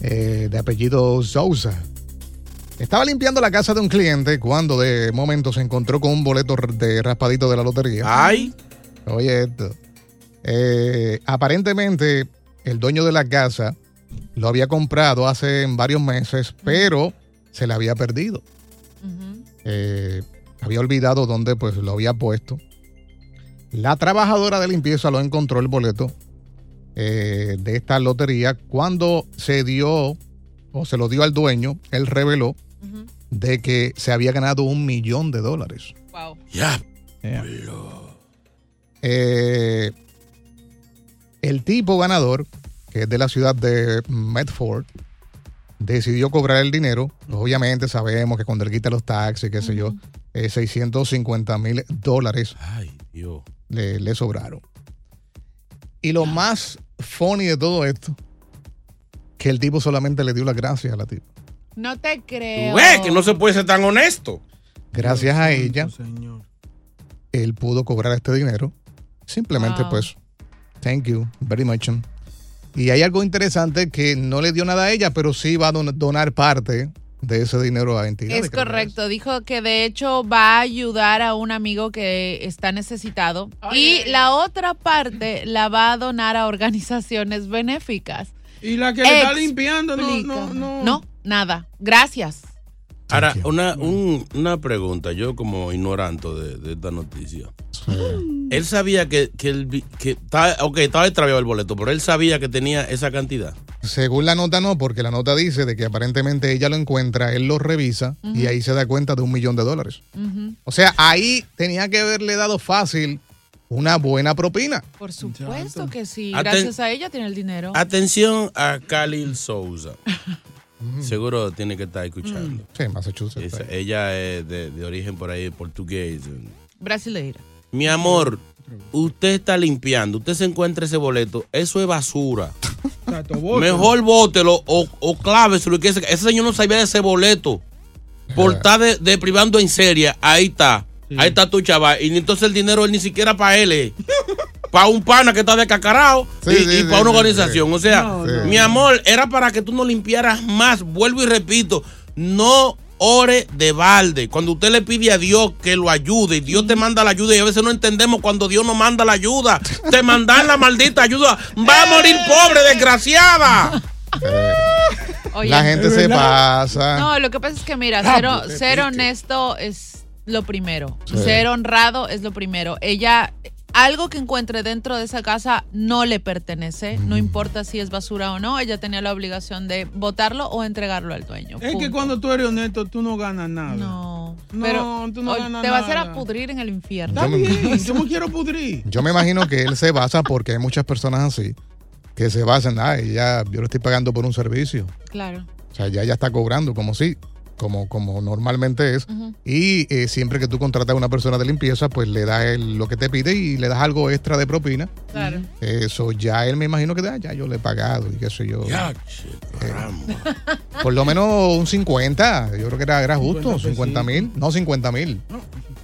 eh, de apellido Sousa, estaba limpiando la casa de un cliente cuando de momento se encontró con un boleto de raspadito de la lotería. Ay. Oye esto. Eh, aparentemente el dueño de la casa lo había comprado hace varios meses, pero se le había perdido. Eh, había olvidado dónde pues lo había puesto. La trabajadora de limpieza lo encontró el boleto eh, de esta lotería cuando se dio o se lo dio al dueño, él reveló de que se había ganado un millón de dólares. Wow. Ya. Eh, el tipo ganador, que es de la ciudad de Medford, decidió cobrar el dinero. Obviamente sabemos que cuando él quita los taxis, qué sé yo, eh, 650 mil dólares Ay, Dios. le, le sobraron. Y lo más funny de todo esto, que el tipo solamente le dio las gracias a la tipa. No te creo. Güey, que no se puede ser tan honesto. Gracias a ella, él pudo cobrar este dinero. Simplemente, Wow. pues, thank you very much. Y hay algo interesante que no le dio nada a ella, pero sí va a don- donar parte de ese dinero a entidades. Es correcto, dijo que de hecho va a ayudar a un amigo que está necesitado y la otra parte la va a donar a organizaciones benéficas. Y la que le está limpiando, no, no, no. No, nada. Gracias. Ahora, una, un- una pregunta, yo como ignorante de, de esta noticia. Él sabía que, que, él vi- que estaba, ok, estaba extraviado el boleto, pero él sabía que tenía esa cantidad. Según la nota no, porque la nota dice de que aparentemente ella lo encuentra, él lo revisa y ahí se da cuenta de un millón de dólares. O sea, ahí tenía que haberle dado fácil una buena propina. Por supuesto que sí. Aten- Gracias a ella tiene el dinero. Atención a Khalil Souza. Seguro tiene que estar escuchando. Sí, Massachusetts. Esa- ella es de, de origen por ahí portugués. Brasileira. Mi amor, usted está limpiando, usted se encuentra ese boleto, eso es basura. Mejor bótelo o, o cláveselo. que Ese, ese señor no sabía de ese boleto. Por estar de, de privando en serie, ahí está. Ahí está tu chaval. Y entonces el dinero él ni siquiera para él. Para un pana que está descacarado Sí, y, sí, y sí, para una sí, organización. O sea, No, no. mi amor, era para que tú no limpiaras más. Vuelvo y repito, no ore de balde. Cuando usted le pide a Dios que lo ayude, Dios te manda la ayuda y a veces no entendemos cuando Dios nos manda la ayuda. Te mandan la maldita ayuda. Va a morir pobre, desgraciada. Oye, la gente se pasa. No, lo que pasa es que mira, ser, ser honesto es lo primero. Sí. Ser honrado es lo primero. Ella, algo que encuentre dentro de esa casa no le pertenece, no importa si es basura o no, ella tenía la obligación de botarlo o entregarlo al dueño. Es que cuando tú eres honesto, tú no ganas nada. No, No, pero tú no ganas te vas a hacer a pudrir en el infierno. Me- yo me quiero pudrir. Yo me imagino que él se basa porque hay muchas personas así que se basan, ay, ya yo le estoy pagando por un servicio. Claro. O sea, ya ya está cobrando, como si como, como normalmente es. Y eh, siempre que tú contratas a una persona de limpieza, pues le das el- lo que te pide y le das algo extra de propina. Claro. Eso ya él me imagino que ah, ya yo le he pagado y qué sé yo. Ya, caramba. Por lo menos un 50. Yo creo que era, era justo. 50 50 mil. No, 50 mil.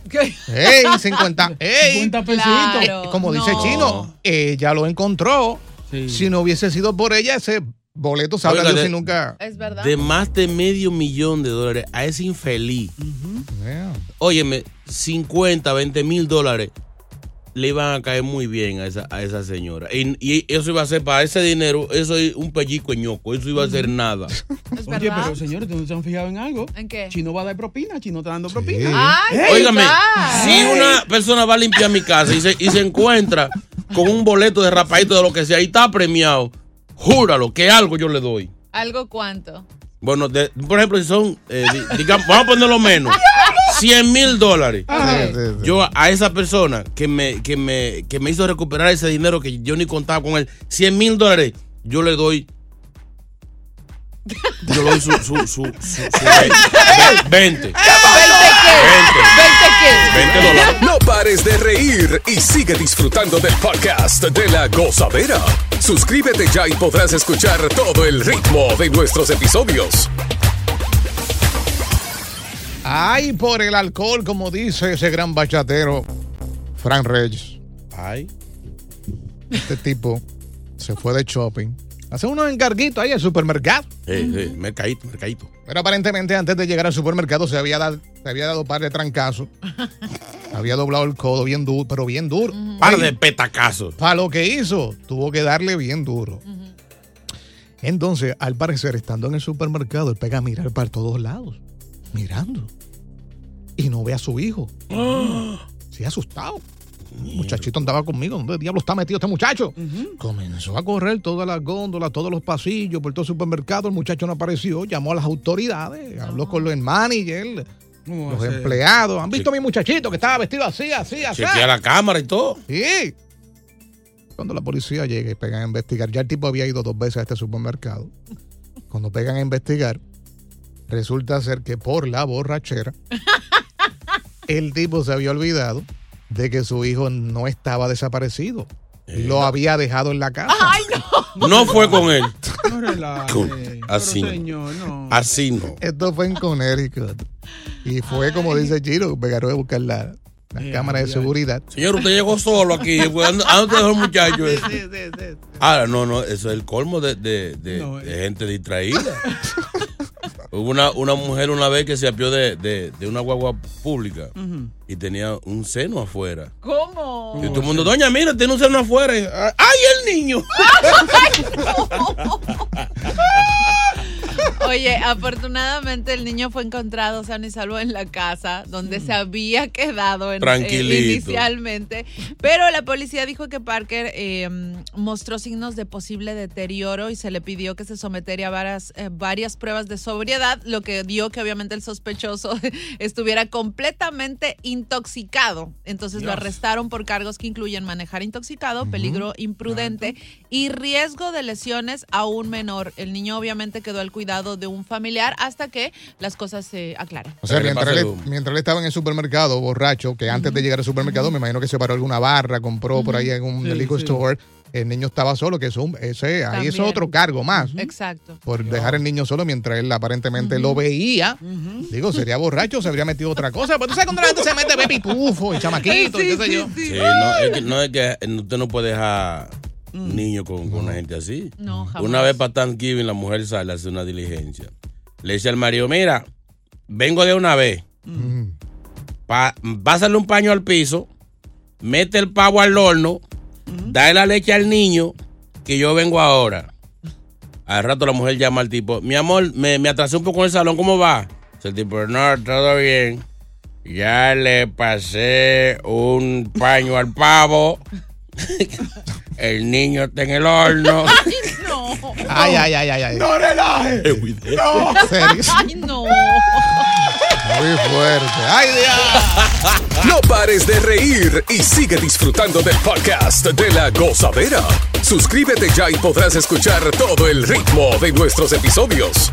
¿Qué? ¡Ey! 50. ¡Ey! 50 pesitos. Claro. Eh, Como dice no. Chino, ella lo encontró. Sí. Si no hubiese sido por ella, ese boleto sabrá Oiga, Dios de- si nunca. Es verdad. De más de medio millón de dólares a ese infeliz. Yeah. Óyeme, 50, 20 mil dólares le iban a caer muy bien a esa, a esa señora. Y, y eso iba a ser para ese dinero, eso es un pellico ñoco, eso iba a ser nada. Es Oye, verdad. pero señores, ¿ustedes no se han fijado en algo? ¿En qué? Chino va a dar propina, Chino está dando Sí. propina. Ay, Óigame, si una persona va a limpiar mi casa y se, y se encuentra con un boleto de rapadito de lo que sea y está premiado, júralo que algo yo le doy. ¿Algo cuánto? Bueno, de- por ejemplo, si son, eh, di- digamos, vamos a ponerlo menos, 100 mil dólares. Sí, sí, sí. Yo a esa persona que me, que, me, que me hizo recuperar ese dinero que yo ni contaba con él, 100 mil dólares, yo le doy. Yo le doy su. su, su, su, su 20. 20. ¿Veinte qué? 20. ¿Veinte qué? 20 dólares. No pares de reír y sigue disfrutando del podcast de la gozadera. Suscríbete ya y podrás escuchar todo el ritmo de nuestros episodios. Ay, por el alcohol, como dice ese gran bachatero, Frank Reyes. Ay. Este tipo se fue de shopping. Hace unos encarguitos ahí al supermercado. Eh, eh, mercadito, mercadito. Pero aparentemente antes de llegar al supermercado se había dado, se había dado par de trancazos. había doblado el codo bien duro, pero bien duro. Par de petacazos. Para lo que hizo, tuvo que darle bien duro. Entonces, al parecer, estando en el supermercado, él pega a mirar para todos lados, mirando. Y no ve a su hijo. Sí, asustado. El muchachito andaba conmigo. ¿Dónde diablo está metido este muchacho? Comenzó a correr todas las góndolas, todos los pasillos, por todo el supermercado. El muchacho no apareció. Llamó a las autoridades, habló con los managers, ¿Cómo va los empleados. ¿Han visto a mi muchachito que estaba vestido así, así, así? Chequea la cámara y todo. Sí. Cuando la policía llega y pegan a investigar, ya el tipo había ido dos veces a este supermercado. Cuando pegan a investigar, resulta ser que por la borrachera, el tipo se había olvidado de que su hijo no estaba desaparecido. Lo había dejado en la casa. Ay, no. No fue con él. No relaje. Así no. señor, no. Así no. Esto fue en Connecticut. Y fue, como dice Chiro, pegaron a buscar la, la Eh, cámara de seguridad. Señor, usted llegó solo aquí. ¿A dónde dejó el muchacho? ese? Ahora, no, no, eso es el colmo de, de- de- No, de eh. gente distraída. Hubo una, una mujer una vez que se apió de, de- de una guagua pública y tenía un seno afuera. ¿Cómo? Y todo el mundo, doña, mira, tiene un seno afuera. Y, ¡Ay, el niño! Oye, afortunadamente el niño fue encontrado sano y salvo en la casa donde se había quedado en- eh, inicialmente. Pero la policía dijo que Parker eh, mostró signos de posible deterioro y se le pidió que se sometiera a varias, eh, varias pruebas de sobriedad, lo que dio que obviamente el sospechoso estuviera completamente intoxicado. Entonces lo arrestaron por cargos que incluyen manejar intoxicado, peligro imprudente y riesgo de lesiones a un menor. El niño obviamente quedó al cuidado de un familiar hasta que las cosas se aclaren. O sea, mientras él, mientras él estaba en el supermercado borracho, que antes de llegar al supermercado, me imagino que se paró alguna barra, compró por ahí en un Sí, liquor sí. store. El niño estaba solo, que eso, ese, ahí es otro cargo más. Exacto. Por dejar el niño solo mientras él aparentemente lo veía. Digo, sería borracho, se habría metido otra cosa. Pero tú sabes cuando la gente se mete baby pufo y chamaquito, y qué sé yo. Sí, no, es que, no es que usted no puede dejar un niño con, con una gente así. No, jamás. Una vez para Thanksgiving la mujer sale a hacer una diligencia. Le dice al marido, mira, vengo de una vez. Mm. Pa, pásale un paño al piso, mete el pavo al horno, dale la leche al niño, que yo vengo ahora. Al rato la mujer llama al tipo, mi amor, me, me atrasé un poco en el salón, ¿cómo va? Dice el tipo, no, todo bien. Ya le pasé un paño al pavo. El niño está en el horno. No. Ay, ay, ay, ay, ay. ¡No relaje! En serio. Ay, no. Muy fuerte. Ay, Dios. No pares de reír y sigue disfrutando del podcast de la gozadera. Suscríbete ya y podrás escuchar todo el ritmo de nuestros episodios.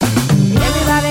Everybody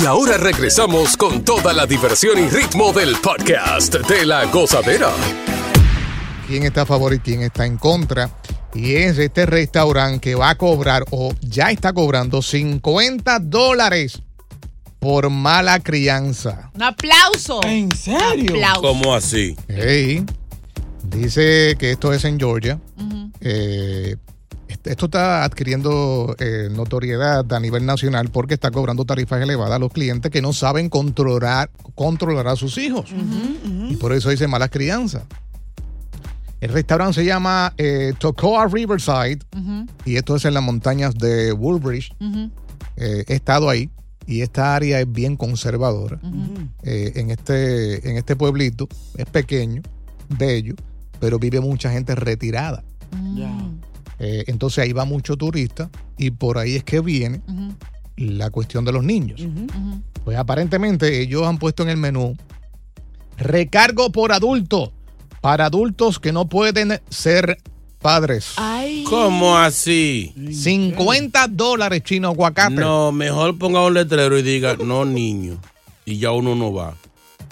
Y ahora regresamos con toda la diversión y ritmo del podcast de la gozadera. quién está a favor y quién está en contra. Y es este restaurante que va a cobrar o ya está cobrando 50 dólares por mala crianza. Un aplauso. ¿En serio? Aplauso. ¿Cómo así? Hey, dice que esto es en Georgia. Eh, esto está adquiriendo eh, notoriedad a nivel nacional porque está cobrando tarifas elevadas a los clientes que no saben controlar, controlar a sus hijos. Y por eso dice malas crianzas. El restaurante se llama eh, Tocoa Riverside y esto es en las montañas de Woolbridge. Eh, he estado ahí y esta área es bien conservadora. Eh, en, este, en este pueblito es pequeño, bello, pero vive mucha gente retirada. Ya. Eh, entonces ahí va mucho turista y por ahí es que viene la cuestión de los niños. Pues aparentemente ellos han puesto en el menú recargo por adulto para adultos que no pueden ser padres. Ay. ¿Cómo así? 50 dólares chino aguacate. No, mejor ponga un letrero y diga, no niño. Y ya uno no va.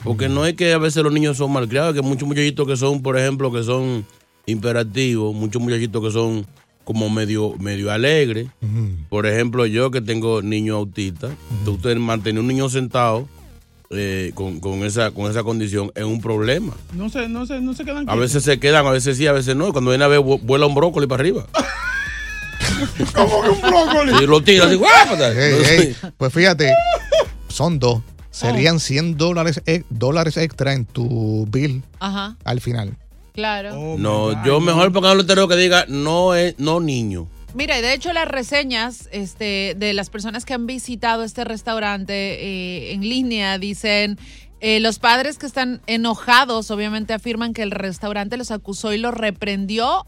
Porque no es que a veces los niños son malcriados, que muchos muchachitos que son, por ejemplo, que son imperativos, muchos muchachitos que son como medio, medio alegres. Por ejemplo, yo que tengo niños autistas, usted mantener un niño sentado eh, con, con esa, con esa condición es un problema. No se, no se, no se quedan A veces se quedan, a veces sí, a veces no. Cuando viene a ver, vu- vuela un brócoli para arriba. Como que un brócoli. Y lo tira así, ¡guápata! Ey, ey, Pues fíjate, son dos. Serían 100 dólares, e- dólares extra en tu bill Ajá, al final. Claro. Oh, No, God, yo mejor ponga un letrero que diga no es no niño. Mira, y de hecho las reseñas este, de las personas que han visitado este restaurante eh, en línea dicen, eh, los padres que están enojados obviamente afirman que el restaurante los acusó y los reprendió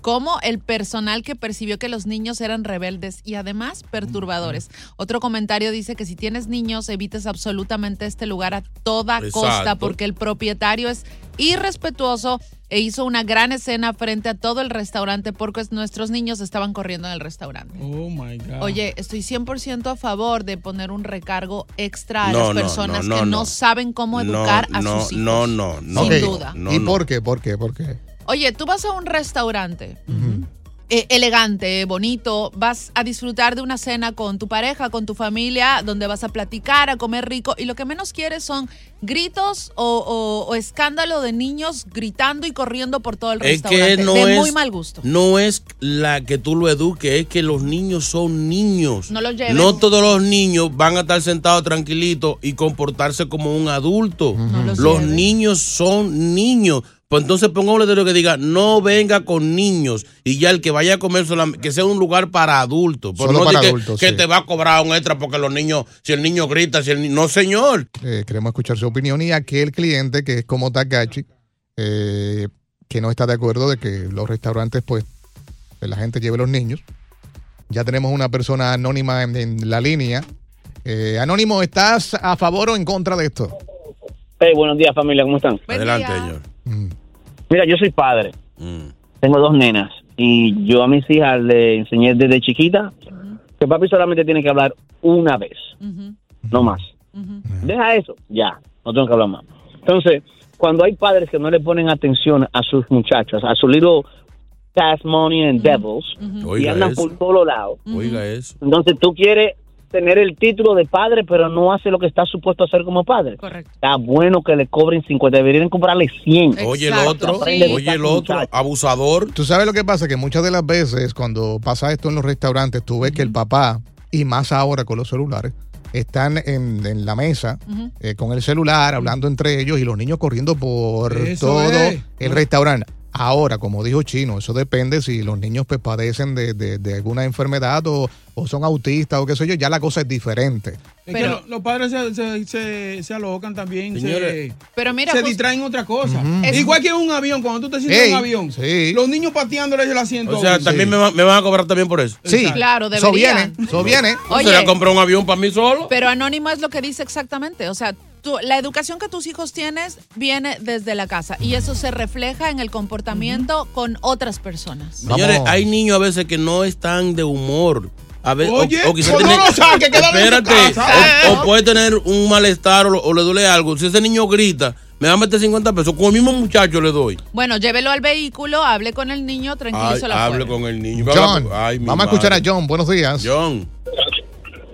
como el personal que percibió que los niños eran rebeldes y además perturbadores. Otro comentario dice que si tienes niños evites absolutamente este lugar a toda costa porque el propietario es irrespetuoso e hizo una gran escena frente a todo el restaurante porque nuestros niños estaban corriendo en el restaurante. Oh my God. Oye, estoy 100% a favor de poner un recargo extra a No, las personas no, no, que no, no. saben cómo educar no, a no, sus hijos. No, no, no. Sin duda. no, ¿Y no. por qué? ¿Por qué? ¿Por qué? Oye, tú vas a un restaurante eh, elegante, bonito, vas a disfrutar de una cena con tu pareja, con tu familia, donde vas a platicar, a comer rico, y lo que menos quieres son gritos o, o- o escándalo de niños gritando y corriendo por todo el Es restaurante. que no de es muy mal gusto. No es la que tú lo eduques, es que los niños son niños. No los lleven. No todos los niños van a estar sentados tranquilitos y comportarse como un adulto. No los niños son niños. Pues entonces ponga un letrero que diga, no venga con niños. Y ya el que vaya a comer, solamente, que sea un lugar para adultos. Solo no para que, adultos, que sí. te va a cobrar un extra porque los niños, si el niño grita, si el niño... No, señor. Eh, queremos escuchar su opinión y aquel cliente que es como Takachi, eh, que no está de acuerdo de que los restaurantes, pues, la gente lleve los niños. Ya tenemos una persona anónima en, en la línea. Eh, Anónimo, ¿estás a favor o en contra de esto? Hey, buenos días familia, ¿cómo están? Buen Adelante, día. señor. Mm. Mira, yo soy padre, Mm. tengo dos nenas y yo a mis hijas le enseñé desde chiquita que papi solamente tiene que hablar una vez, no más. Deja eso, ya, no tengo que hablar más. Entonces, cuando hay padres que no le ponen atención a sus muchachas, a sus little Tasmanian devils, y Oiga andan eso. por todos lados, Oiga eso. entonces tú quieres tener el título de padre, pero no hace lo que está supuesto a hacer como padre. Correcto. Está bueno que le cobren 50, deberían cobrarle 100. Oye, el otro, oye, el otro, abusador. Tú sabes lo que pasa, que muchas de las veces cuando pasa esto en los restaurantes, tú ves que el papá, y más ahora con los celulares, están en, en la mesa eh, con el celular, hablando entre ellos y los niños corriendo por Eso todo es. el restaurante. Ahora, como dijo Chino, eso depende si los niños pues, padecen de, de- de alguna enfermedad o, o son autistas o qué sé yo, ya la cosa es diferente. Es que lo- los padres se, se, se, se alocan también, se, Señores. Pero mira, se distraen en otra cosa. Igual que un avión, cuando tú te sientes en un avión, sí. los niños pateándole el asiento. O sea, también me, va- me van a cobrar también por eso. Sí, Claro, eso deberían. viene, eso viene. Oye. ¿Se voy a comprar un avión para mí solo? Pero Anónimo es lo que dice exactamente. O sea, tú- la educación que tus hijos tienes viene desde la casa y eso se refleja en el comportamiento con otras personas. Señores, hay niños a veces que no están de humor. A ver, o- Oye, o, quizás no saque, tu espérate, casa. o, o puede tener un malestar o, o le duele algo. Si ese niño grita, me va a meter 50 pesos. Con el mismo muchacho le doy. Bueno, llévelo al vehículo, hable con el niño, afuera. hable con el niño. John, Ay, vamos a escuchar a. John. Buenos días. John.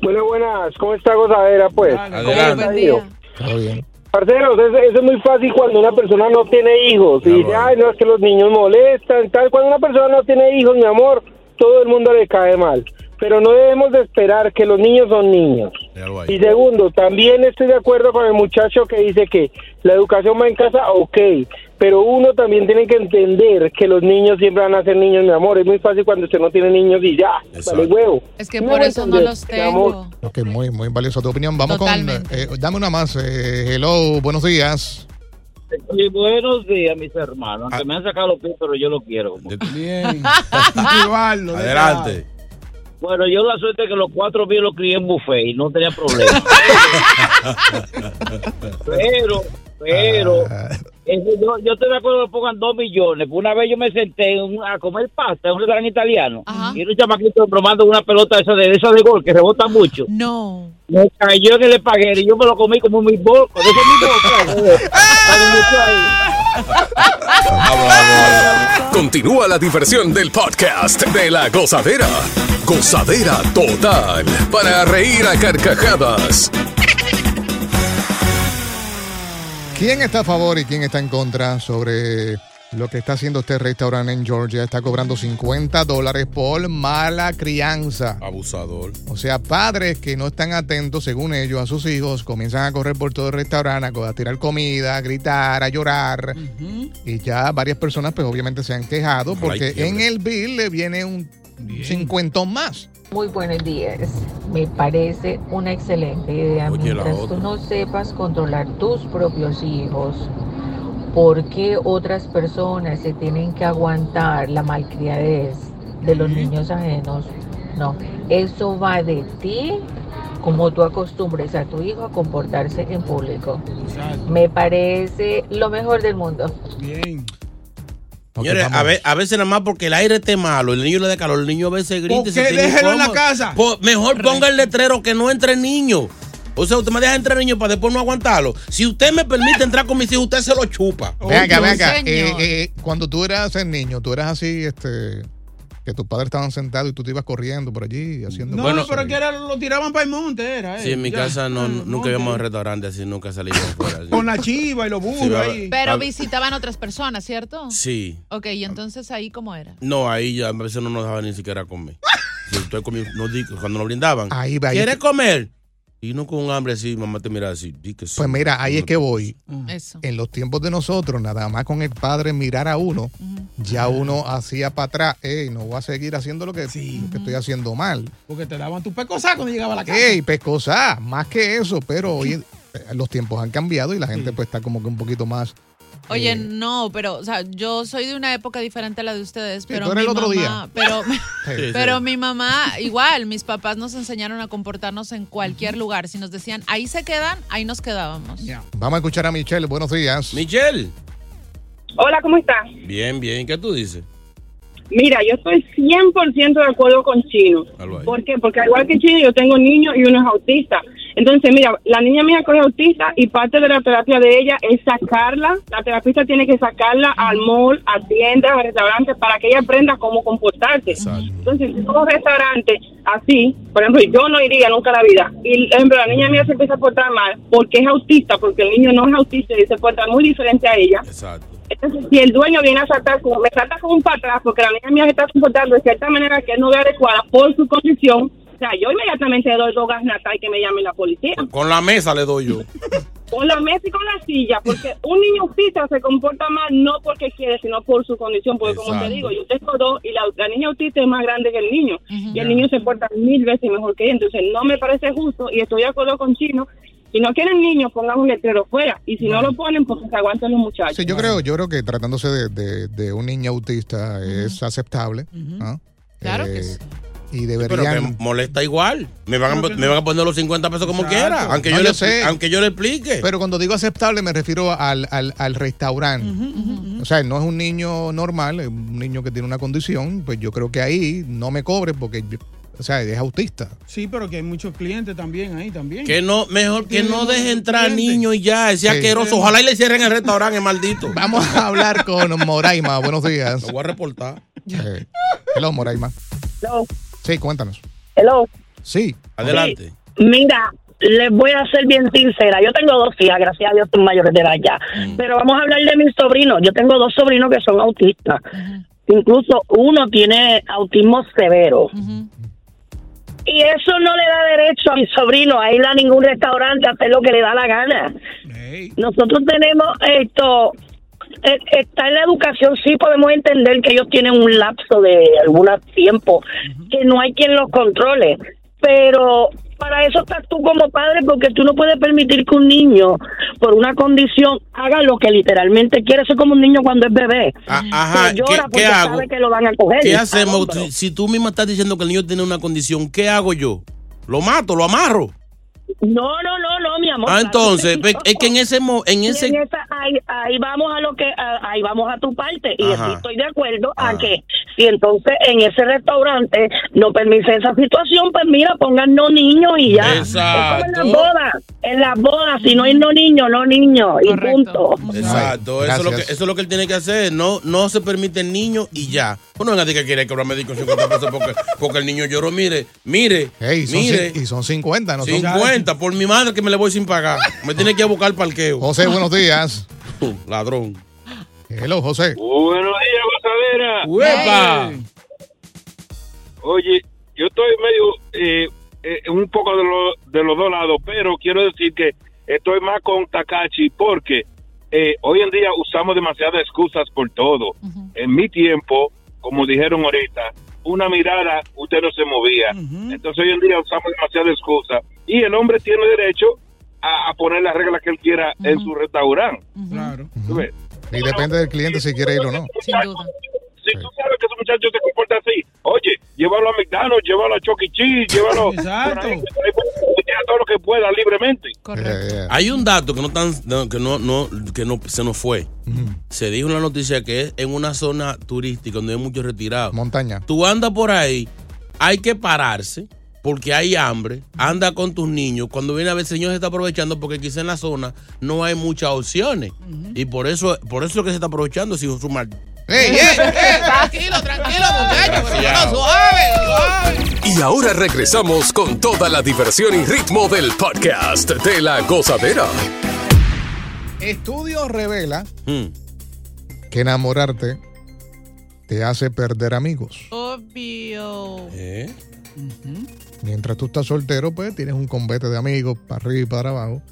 Bueno, buenas. ¿Cómo está Gozadera, pues? Adelante. Buen día. Bien. Parceros, eso, eso es muy fácil cuando una persona no tiene hijos. Y dice, ay, no, es que los niños molestan, tal. Cuando una persona no tiene hijos, mi amor, todo el mundo le cae mal. Pero no debemos de esperar que los niños son niños. Y segundo, también estoy de acuerdo con el muchacho que dice que la educación va en casa, ok, pero uno también tiene que entender que los niños siempre van a ser niños, mi amor. Es muy fácil cuando usted no tiene niños y ya, vale huevo. Es que No por eso no los tengo. Ok, muy, muy valiosa tu opinión. Vamos Totalmente. con. eh, dame una más. eh, hello, buenos días. Y buenos días, mis hermanos. Aunque me han sacado los pies, pero yo lo quiero. como- Bien. Adelante. Bueno, yo la suerte que los cuatro pies los crié en buffet y no tenía problema. pero, pero, eso yo, yo estoy de acuerdo que pongan dos millones. Una vez yo me senté un- a comer pasta en un restaurante italiano y un chamaquito bromando una pelota esa de, esa de gol que rebota mucho. No. Me cayó en el espagueti y yo me lo comí como mi bol, con ese mismo bol, Continúa la diversión del podcast de la gozadera. Gozadera total. Para reír a carcajadas. ¿Quién está a favor y quién está en contra sobre lo que está haciendo este restaurante en Georgia? Está cobrando 50 dólares por mala crianza. Abusador. O sea, padres que no están atentos, según ellos, a sus hijos, comienzan a correr por todo el restaurante, a tirar comida, a gritar, a llorar. Y ya varias personas, pues obviamente se han quejado porque en el bill le viene un cincuentón más. Muy buenos días. Me parece una excelente idea. Oye, Mientras tú no sepas controlar tus propios hijos, ¿por qué otras personas se tienen que aguantar la malcriadez de los niños ajenos? No, eso va de ti, como tú acostumbres a tu hijo a comportarse en público. Me parece lo mejor del mundo. Bien. Señores, a, ve- a veces nada más porque el aire esté malo, el niño le dé calor, el niño a veces grita y ¿Por se qué? tiene Déjelo en la casa. Po- mejor ponga el letrero que no entre niño. O sea, usted me deja entrar niño para después no aguantarlo. Si usted me permite entrar con mis hijos, usted se lo chupa. Ven acá, ven acá. señor. Eh, eh, cuando tú eras el niño, tú eras así, este, que tus padres estaban sentados y tú te ibas corriendo por allí haciendo No, cosas. pero que era, lo tiraban para el monte, era. Sí, eh. en mi Ya. casa no, nunca íbamos a restaurantes así, nunca salimos fuera. así. Con la chiva y los burros Sí, ahí. Pero A- visitaban otras personas, ¿cierto? Sí. Ok, y entonces ahí cómo era. No, ahí ya a veces no nos dejaban ni siquiera comer. Si usted comía, no di- cuando nos brindaban. Ahí va, ahí ¿Quieres que- comer? Y no con un hambre así, mamá te mira así. Di que sí. Pues mira, ahí es que voy. Eso. En los tiempos de nosotros, nada más con el padre mirar a uno, ya uno hacía para atrás, ey, no voy a seguir haciendo lo que, lo que estoy haciendo mal. Porque te daban tus pecosas cuando llegaba a la casa. Ey, pescosa, más que eso, pero hoy eh, los tiempos han cambiado y la gente pues está como que un poquito más. Oye, eh, no, pero, o sea, yo soy de una época diferente a la de ustedes, pero tú eres mi el otro mamá, día. pero, Sí, pero sí. mi mamá, igual, mis papás nos enseñaron a comportarnos en cualquier lugar. Si nos decían, ahí se quedan, ahí nos quedábamos. Vamos a escuchar a Michelle, buenos días. Michelle. Hola, ¿cómo estás? Bien, bien. ¿Qué tú dices? Mira, yo estoy 100% de acuerdo con Chino. ¿Por qué? Porque al igual que Chino, yo tengo niños y uno es autista. Entonces, mira, la niña mía coge autista y parte de la terapia de ella es sacarla, la terapista tiene que sacarla al mall, a tiendas, a restaurantes, para que ella aprenda cómo comportarse. Entonces, si un restaurante así, por ejemplo, yo no iría nunca a la vida, y por ejemplo, la niña mía se empieza a portar mal porque es autista, porque el niño no es autista y se porta muy diferente a ella. Entonces, si el dueño viene a saltar, como, me salta como un para atrás porque la niña mía se está comportando de cierta manera que no ve adecuada por su condición, o sea, yo inmediatamente le doy dos natal y que me llame la policía. Con la mesa le doy yo. Con la mesa y con la silla, porque un niño autista se comporta mal no porque quiere, sino por su condición. Porque, como te digo, yo tengo dos y la, la niña autista es más grande que el niño. Y el niño se porta mil veces mejor que ella. Entonces, no me parece justo y estoy de acuerdo con Chino. Si no quieren niños, pongan un letrero fuera. Y si no lo ponen, pues que se aguanten los muchachos. Sí, yo creo, yo creo que tratándose de, de- de un niño autista es aceptable. ¿no? Claro que Eh, sí. Y Pero deberían. que molesta igual. Me van, a, me van a poner los 50 pesos como quiera. Aunque, No, yo yo le, sé. aunque yo le explique. Pero cuando digo aceptable me refiero al, al, al restaurante. O sea, no es un niño normal, es un niño que tiene una condición, pues yo creo que ahí no me cobre porque, yo- o sea, es autista. Sí, pero que hay muchos clientes también ahí también. Que no, mejor que no deje entrar niños y ya, ese Sí. asqueroso. Ojalá y le cierren el restaurante, maldito. Vamos a hablar con Moraima. Buenos días. Lo voy a reportar. Hello, Moraima. Hello. Sí, cuéntanos. Hello. Sí. Adelante. Mira, les voy a ser bien sincera. Yo tengo dos hijas, gracias a Dios, son mayores de edad ya. Pero vamos a hablar de mis sobrinos. Yo tengo dos sobrinos que son autistas. Incluso uno tiene autismo severo. Y eso no le da derecho a mi sobrino a ir a ningún restaurante a hacer lo que le da la gana. Nosotros tenemos esto. Eh, Está en la educación, sí podemos entender que ellos tienen un lapso de algún tiempo, que no hay quien los controle, pero para eso estás tú como padre, porque tú no puedes permitir que un niño, por una condición, haga lo que literalmente quiere. Eso es como un niño cuando es bebé. Ah, Ajá. que llora ¿Qué, porque qué hago? sabe que lo van a coger. ¿Qué hacemos? Si, si tú misma estás diciendo que el niño tiene una condición, ¿qué hago yo? ¿Lo mato? ¿Lo amarro? No, no, no, no, mi amor. Ah, entonces, es que en ese mo- en ese en esa- ahí, ahí vamos a lo que ahí vamos a tu parte y Ajá. estoy de acuerdo a que si entonces en ese restaurante no permite esa situación pues mira pongan no niños y ya Exacto. Es como en las bodas en las bodas si no hay no niños no niños y punto Exacto, eso es, lo que, eso es lo que él tiene que hacer. No, no se permite el niño y ya. Uno venga a decir que quiere cobrarme médico 50 pesos porque, porque el niño lloró. Mire, mire, mire. y son 50, ¿no? Son- 50 por mi madre que me le voy sin pagar. Me tiene que ir a buscar el parqueo. José, buenos días. Ladrón. Hello, José. Buenos días, ¡Uepa! Oye, yo estoy medio, eh, eh, un poco de, lo- de los dos lados, pero quiero decir que estoy más con Takachi porque eh, hoy en día usamos demasiadas excusas por todo. En mi tiempo, como dijeron ahorita, una mirada, usted no se movía. Entonces hoy en día usamos demasiadas excusas y el hombre tiene derecho a, a poner las reglas que él quiera en su restaurante. Claro. ¿Tú ves? Y depende del cliente si quiere ir o no. Sin duda. Si tú sabes que ese muchacho se comporta así, oye, llévalo a McDonald's, llévalo a Chuck E. Cheese, llévalo Exacto. ahí, ahí, todo lo que pueda libremente. Eh, Hay un dato que no tan, que no, no, que no se nos fue. Se dijo en la noticia que es en una zona turística donde hay muchos retirados. Montaña. Tú andas por ahí, hay que pararse porque hay hambre. Anda con tus niños. Cuando viene a ver, el señor se está aprovechando porque quizá en la zona no hay muchas opciones. Y por eso, por eso es que se está aprovechando, si su mal. ¡Ey, ey, Tranquilo, tranquilo, muchachos. pero suave, suave. Y ahora regresamos con toda la diversión y ritmo del podcast de la gozadera. Estudio revela Hmm. que enamorarte te hace perder amigos. Obvio. ¿Eh? Mientras tú estás soltero, pues tienes un combate de amigos para arriba y para abajo.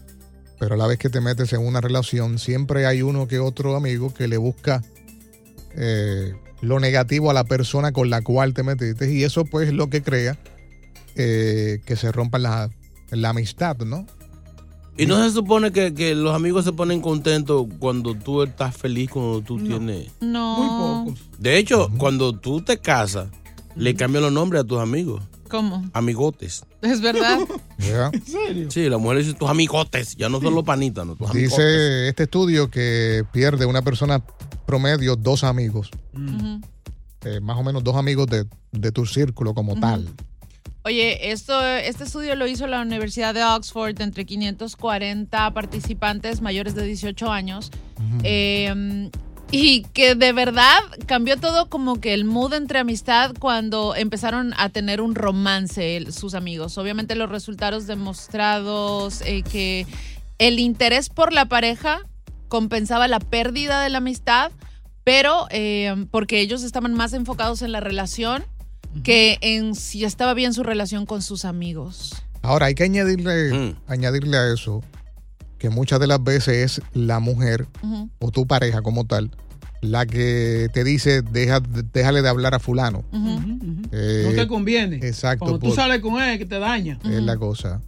Pero a la vez que te metes en una relación, siempre hay uno que otro amigo que le busca eh, lo negativo a la persona con la cual te metiste. Y eso, pues, es lo que crea eh, que se rompa la, la amistad, ¿no? Y no se supone que, que los amigos se ponen contentos cuando tú estás feliz, cuando tú tienes. No. Muy pocos. De hecho, cuando tú te casas, le cambian los nombres a tus amigos. ¿Cómo? Amigotes. Es verdad. Ya. ¿En serio? Sí, la mujer dice tus amigotes. Ya no son los panitas, no, tus amigotes. Dice este estudio que pierde una persona promedio dos amigos. Eh, más o menos dos amigos de, de tu círculo como tal. Oye, esto, este estudio lo hizo la Universidad de Oxford entre 540 participantes mayores de 18 años. Eh, y que de verdad cambió todo como que el mood entre amistad cuando empezaron a tener un romance sus amigos. Obviamente los resultados demostrados eh, que el interés por la pareja compensaba la pérdida de la amistad, pero eh, porque ellos estaban más enfocados en la relación que en si estaba bien su relación con sus amigos. Ahora hay que añadirle, Mm. añadirle a eso que muchas de las veces es la mujer o tu pareja como tal la que te dice deja, déjale de hablar a fulano. Eh, No te conviene. Exacto. Cuando tú por- sales con él, que te daña. es la cosa.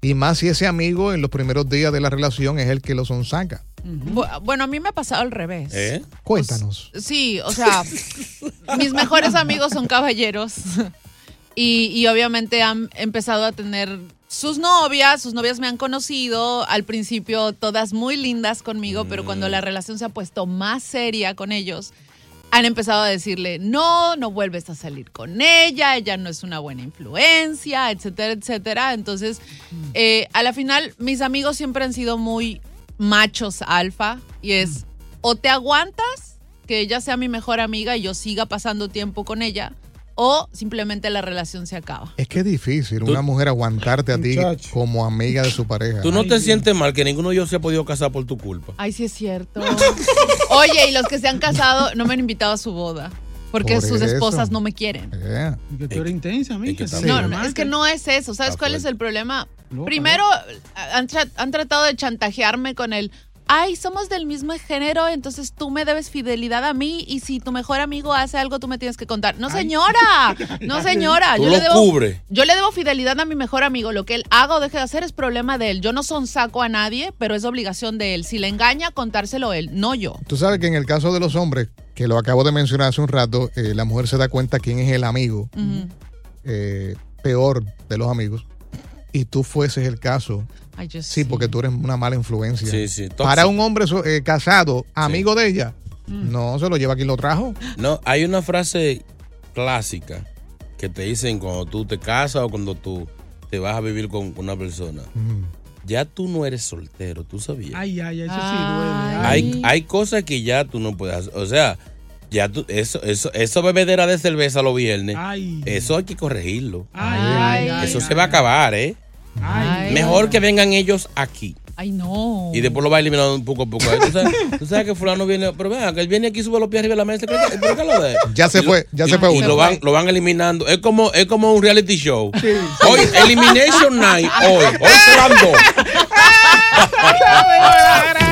Y más si ese amigo en los primeros días de la relación es el que lo sonsaca. Bu- Bueno, a mí me ha pasado al revés. ¿Eh? Cuéntanos. Sí, o sea, mis mejores amigos son caballeros y, y obviamente han empezado a tener sus novias, sus novias me han conocido, al principio todas muy lindas conmigo, pero cuando la relación se ha puesto más seria con ellos, han empezado a decirle, no, no vuelves a salir con ella, ella no es una buena influencia, etcétera, etcétera. Entonces, eh, a la final, mis amigos siempre han sido muy machos alfa y es, o te aguantas que ella sea mi mejor amiga y yo siga pasando tiempo con ella, o simplemente la relación se acaba. Es que es difícil una mujer aguantarte a ti Muchacho. como amiga de su pareja. Tú no te sientes mal que ninguno de ellos se ha podido casar por tu culpa. Ay, sí es cierto. Oye, y los que se han casado no me han invitado a su boda. Porque Por sus eso. esposas no me quieren. Que tú eres intensa, amiga. No, no, es que no es eso. ¿Sabes cuál es el problema? Primero, han, tra- han tratado de chantajearme con el, ay, somos del mismo género, entonces tú me debes fidelidad a mí y si tu mejor amigo hace algo, tú me tienes que contar. No, señora, no, señora. Tú yo lo le debo. Yo le debo fidelidad a mi mejor amigo. Lo que él haga o deje de hacer es problema de él. Yo no sonsaco a nadie, pero es obligación de él. Si le engaña, contárselo él, no yo. Tú sabes que en el caso de los hombres, que lo acabo de mencionar hace un rato, eh, la mujer se da cuenta quién es el amigo eh, peor de los amigos. Y tú fueses el caso. Ay, Sí, porque tú eres una mala influencia. Sí, sí. Para un hombre eh, casado, amigo de ella, no se lo lleva quien lo trajo. No, hay una frase clásica que te dicen cuando tú te casas o cuando tú te vas a vivir con una persona. Ya tú no eres soltero, tú sabías. Ay, ay, eso sí duele. Hay, hay cosas que ya tú no puedes hacer. O sea, ya tú, eso, eso, eso bebedera de cerveza los viernes, eso hay que corregirlo. Ay, eso se va a acabar, ¿eh? Ay. Mejor que vengan ellos aquí. Ay, no. Y después lo va eliminando un poco a poco. ¿Tú sabes, tú sabes que fulano viene, pero vean, que él viene aquí y sube los pies arriba de la mesa. ¿Pero qué- pero qué lo de? Ya se Y fue, ya y- se fue Y uno. lo van, lo van eliminando. Es como, es como un reality show. Hoy, Elimination Night, hoy. Hoy se van dos.